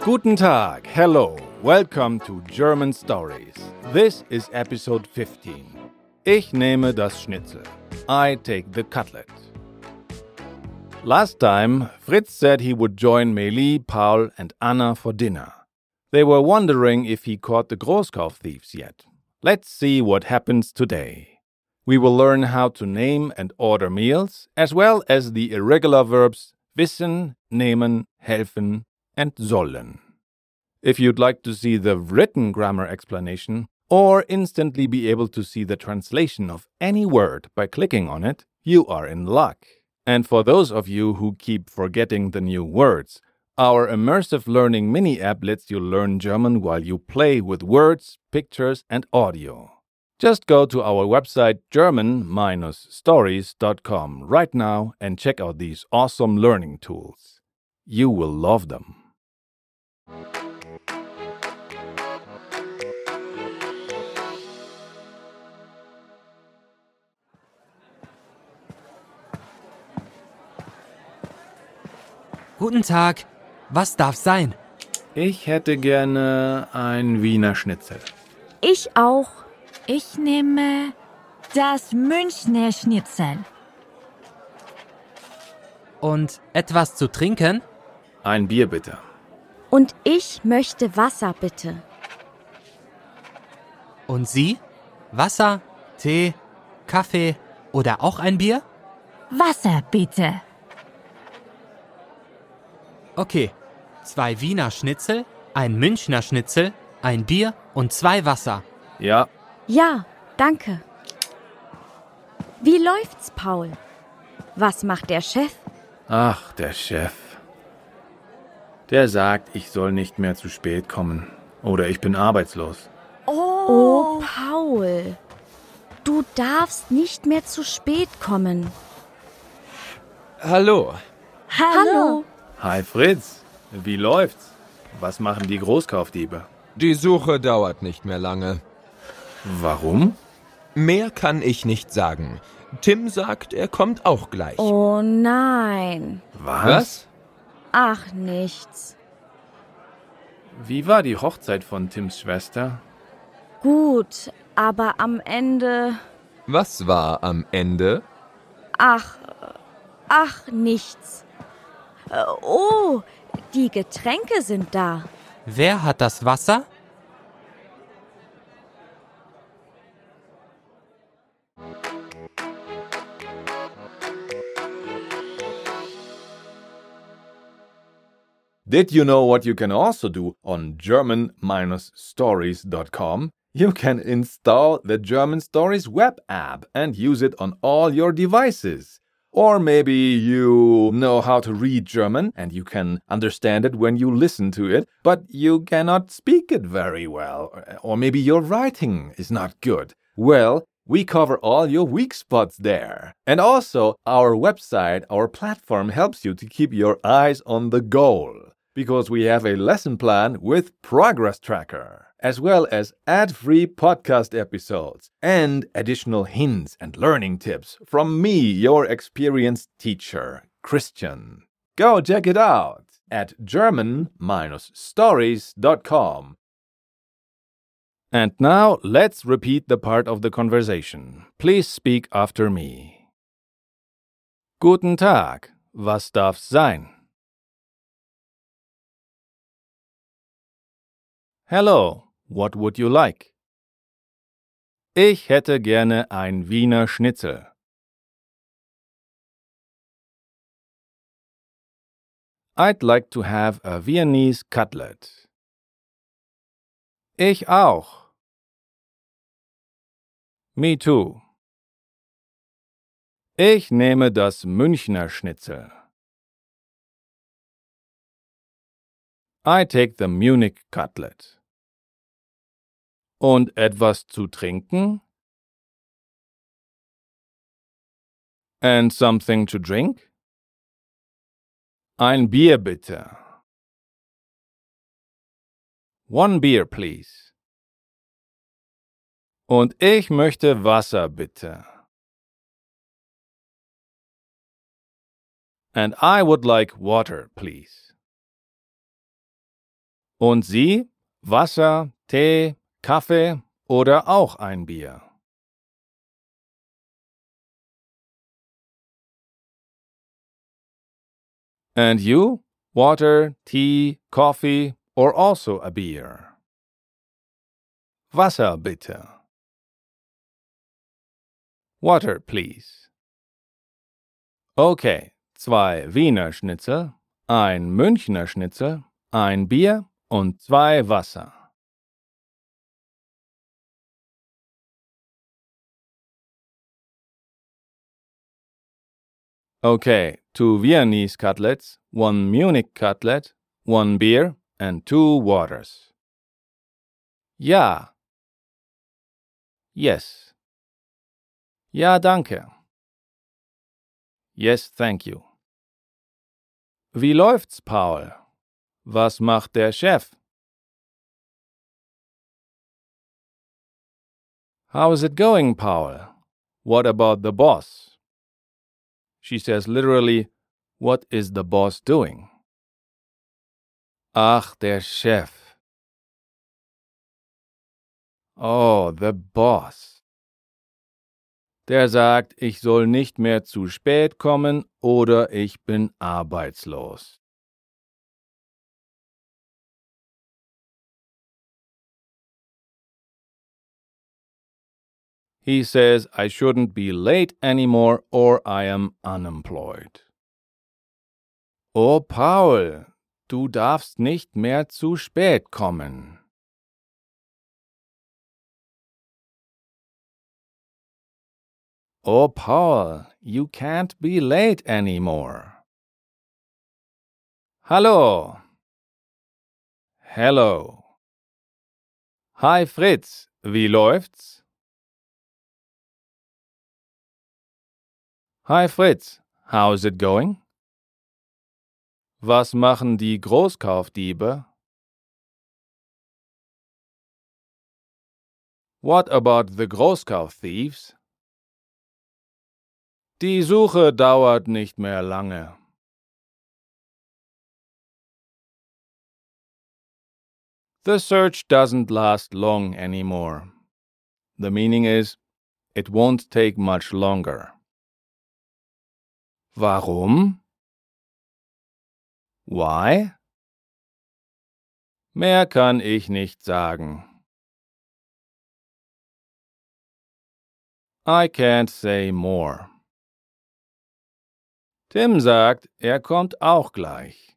Guten Tag, hello, welcome to German Stories. This is episode 15. Ich nehme das Schnitzel. I take the cutlet. Last time, Fritz said he would join Meili, Paul, and Anna for dinner. They were wondering if he caught the Großkauf thieves yet. Let's see what happens today. We will learn how to name and order meals, as well as the irregular verbs wissen, nehmen, helfen, and sollen. If you'd like to see the written grammar explanation, or instantly be able to see the translation of any word by clicking on it, you are in luck. And for those of you who keep forgetting the new words, our immersive learning mini app lets you learn German while you play with words, pictures, and audio. Just go to our website german-stories.com right now and check out these awesome learning tools. You will love them. Guten Tag. Was darf sein? Ich hätte gerne ein Wiener Schnitzel. Ich auch. Ich nehme das Münchner Schnitzel. Und etwas zu trinken? Ein Bier bitte. Und ich möchte Wasser, bitte. Und Sie? Wasser, Tee, Kaffee oder auch ein Bier? Wasser bitte. Okay. Zwei Wiener Schnitzel, ein Münchner Schnitzel, ein Bier und zwei Wasser. Ja, Ja, danke. Wie läuft's, Paul? Was macht der Chef? ach, der Chef. Der sagt, ich soll nicht mehr zu spät kommen. Oder ich bin arbeitslos. Oh, Paul. Du darfst nicht mehr zu spät kommen. Hallo. Hallo. Hi Fritz, wie läuft's? Was machen die Großkaufdiebe? Die Suche dauert nicht mehr lange. Warum? Mehr kann ich nicht sagen. Tim sagt, er kommt auch gleich. Oh nein. Was? Ach, nichts. Wie war die Hochzeit von Tims Schwester? Gut, aber am Ende. Was war am Ende? Ach, ach, nichts. Äh, Oh, die Getränke sind da. Wer hat das Wasser? Did you know what you can also do on German-stories.com? You can install the German Stories web app and use it on all your devices. Or maybe you know how to read German and you can understand it when you listen to it, but you cannot speak it very well. Or maybe your writing is not good. Well, we cover all your weak spots there. And also, our website, our platform helps you to keep your eyes on the goal because we have a lesson plan with Progress Tracker, as well as ad free podcast episodes and additional hints and learning tips from me, your experienced teacher, Christian. Go check it out at German stories.com. And now let's repeat the part of the conversation. Please speak after me. Guten Tag, was darf sein? Hello, what would you like? Ich hätte gerne ein Wiener Schnitzel. I'd like to have a Viennese cutlet. Ich auch. Me too. Ich nehme das Münchner Schnitzel. I take the Munich cutlet. Und etwas zu trinken? And something to drink? Ein Bier bitte. One beer, please. Und ich möchte Wasser bitte. And I would like water, please. Und Sie? Wasser, Tee, Kaffee oder auch ein Bier? And you? Water, tea, coffee, or also a beer? Wasser bitte. Water, please. Okay, zwei Wiener Schnitzel, ein Münchner Schnitzel, ein Bier und zwei Wasser. Okay, two Viennese cutlets, one Munich cutlet, one beer, and two waters. Ja. Yes. Ja, danke. Yes, thank you. Wie läuft's, Paul? Was macht der Chef? How is it going, Paul? What about the boss? She says literally, What is the boss doing? Ach, der Chef. Oh, the boss. Der sagt, ich soll nicht mehr zu spät kommen oder ich bin arbeitslos. He says I shouldn't be late anymore or I am unemployed. Oh, Paul, du darfst nicht mehr zu spät kommen. Oh, Paul, you can't be late anymore. Hallo. Hello. Hi Fritz, wie läuft's? Hi Fritz, how's it going? Was machen die Großkaufdiebe? What about the Großkaufthieves? Die Suche dauert nicht mehr lange. The search doesn't last long anymore. The meaning is, it won't take much longer. Warum? Why? Mehr kann ich nicht sagen. I can't say more. Tim sagt, er kommt auch gleich.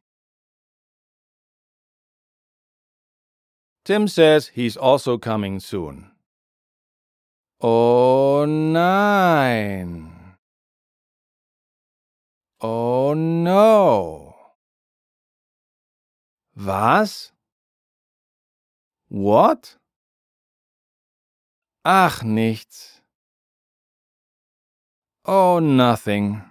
Tim says he's also coming soon. Oh nein. Oh no. Was? What? Ach, nichts. Oh, nothing.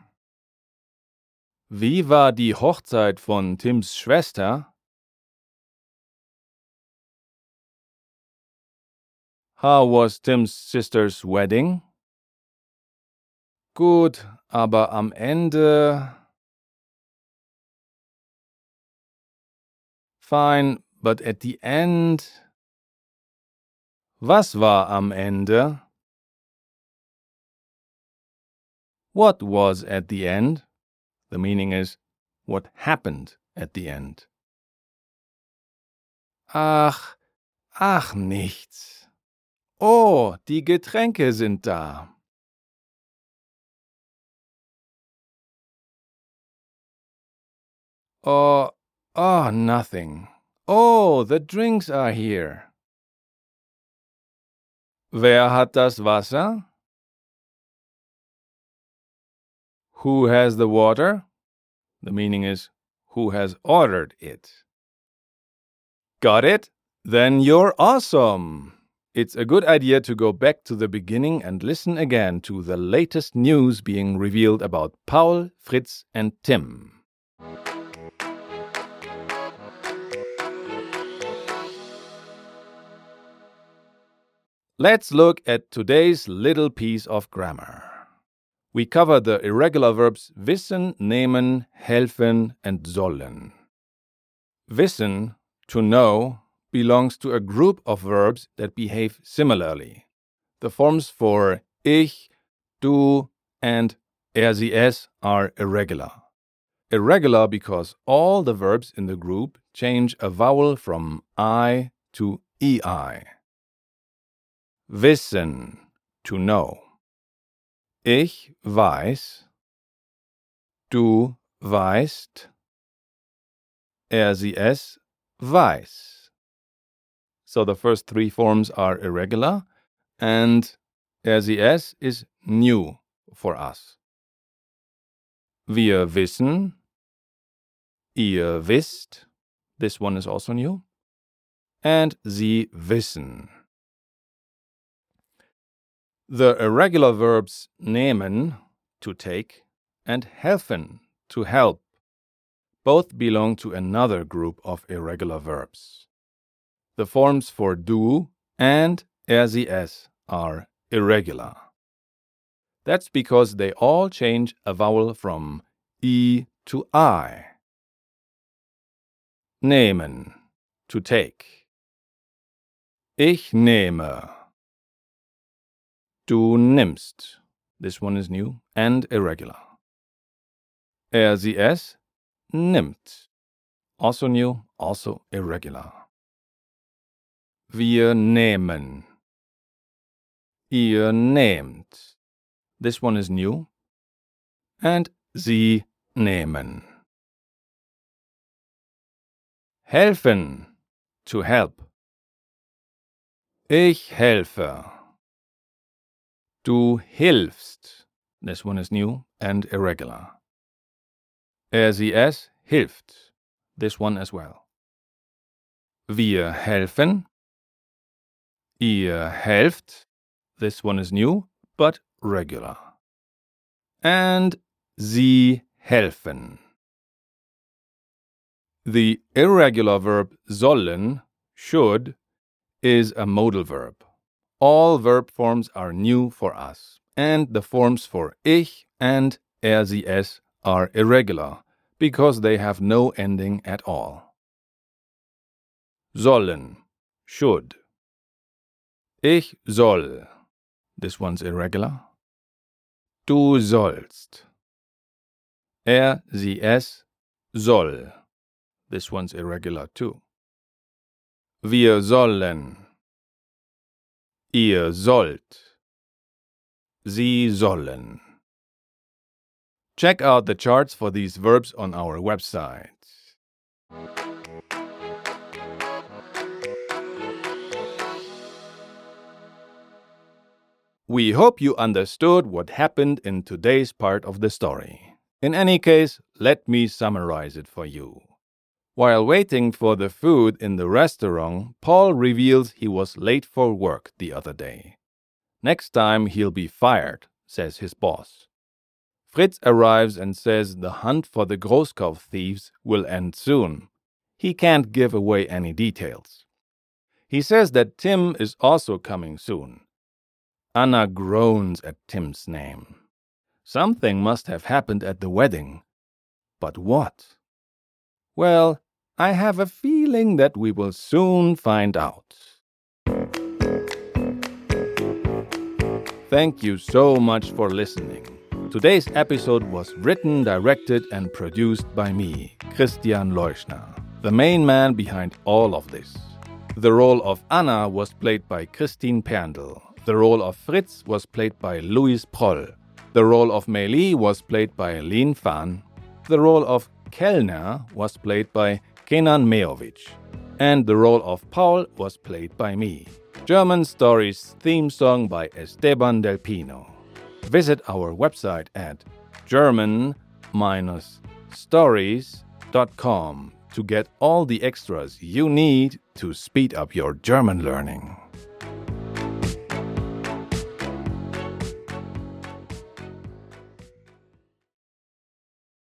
Wie war die Hochzeit von Tims Schwester? How was Tim's sister's wedding? Gut, aber am Ende. Fine, but at the end. Was war am Ende? What was at the end? The meaning is what happened at the end. Ach, ach nichts. Oh, die Getränke sind da. Oh, oh, nothing. Oh, the drinks are here. Wer hat das Wasser? Who has the water? The meaning is who has ordered it. Got it? Then you're awesome. It's a good idea to go back to the beginning and listen again to the latest news being revealed about Paul, Fritz, and Tim. Let's look at today's little piece of grammar. we cover the irregular verbs wissen, nehmen, helfen, and sollen. Wissen, to know, belongs to a group of verbs that behave similarly. The forms for ich, du, and er, sie, es are irregular. Irregular because all the verbs in the group change a vowel from I to EI. Wissen, to know. Ich weiß. Du weißt. Er, sie, es weiß. So the first three forms are irregular, and er, sie, es is new for us. Wir wissen. Ihr wisst. This one is also new. And Sie wissen. The irregular verbs nehmen, to take, and helfen, to help, both belong to another group of irregular verbs. The forms for du and sie are irregular. That's because they all change a vowel from e to i. Nehmen, to take. Ich nehme. Du nimmst. This one is new and irregular. Er, sie, es nimmt. Also new, also irregular. Wir nehmen. Ihr nehmt. This one is new. And sie nehmen. Helfen. To help. Ich helfe. Du hilfst. This one is new and irregular. Er, sie, es hilft. This one as well. Wir helfen. Ihr helft. This one is new but regular. And sie helfen. The irregular verb sollen, should, is a modal verb. All verb forms are new for us, and the forms for ich and er, sie, es are irregular because they have no ending at all. Sollen, should. Ich soll. This one's irregular. Du sollst. Er, sie, es soll. This one's irregular too. Wir sollen. Ihr sollt. Sie sollen. Check out the charts for these verbs on our website. We hope you understood what happened in today's part of the story. In any case, let me summarize it for you. While waiting for the food in the restaurant, Paul reveals he was late for work the other day. Next time he'll be fired, says his boss. Fritz arrives and says the hunt for the Großkauf thieves will end soon. He can't give away any details. He says that Tim is also coming soon. Anna groans at Tim's name. Something must have happened at the wedding. But what? Well, I have a feeling that we will soon find out. Thank you so much for listening. Today's episode was written, directed, and produced by me, Christian Leuschner, the main man behind all of this. The role of Anna was played by Christine Perndl. The role of Fritz was played by Louis Proll. The role of Meili was played by Lin Fan. The role of Kellner was played by Kenan Meovic. And the role of Paul was played by me. German Stories theme song by Esteban Del Pino. Visit our website at german-stories.com to get all the extras you need to speed up your German learning.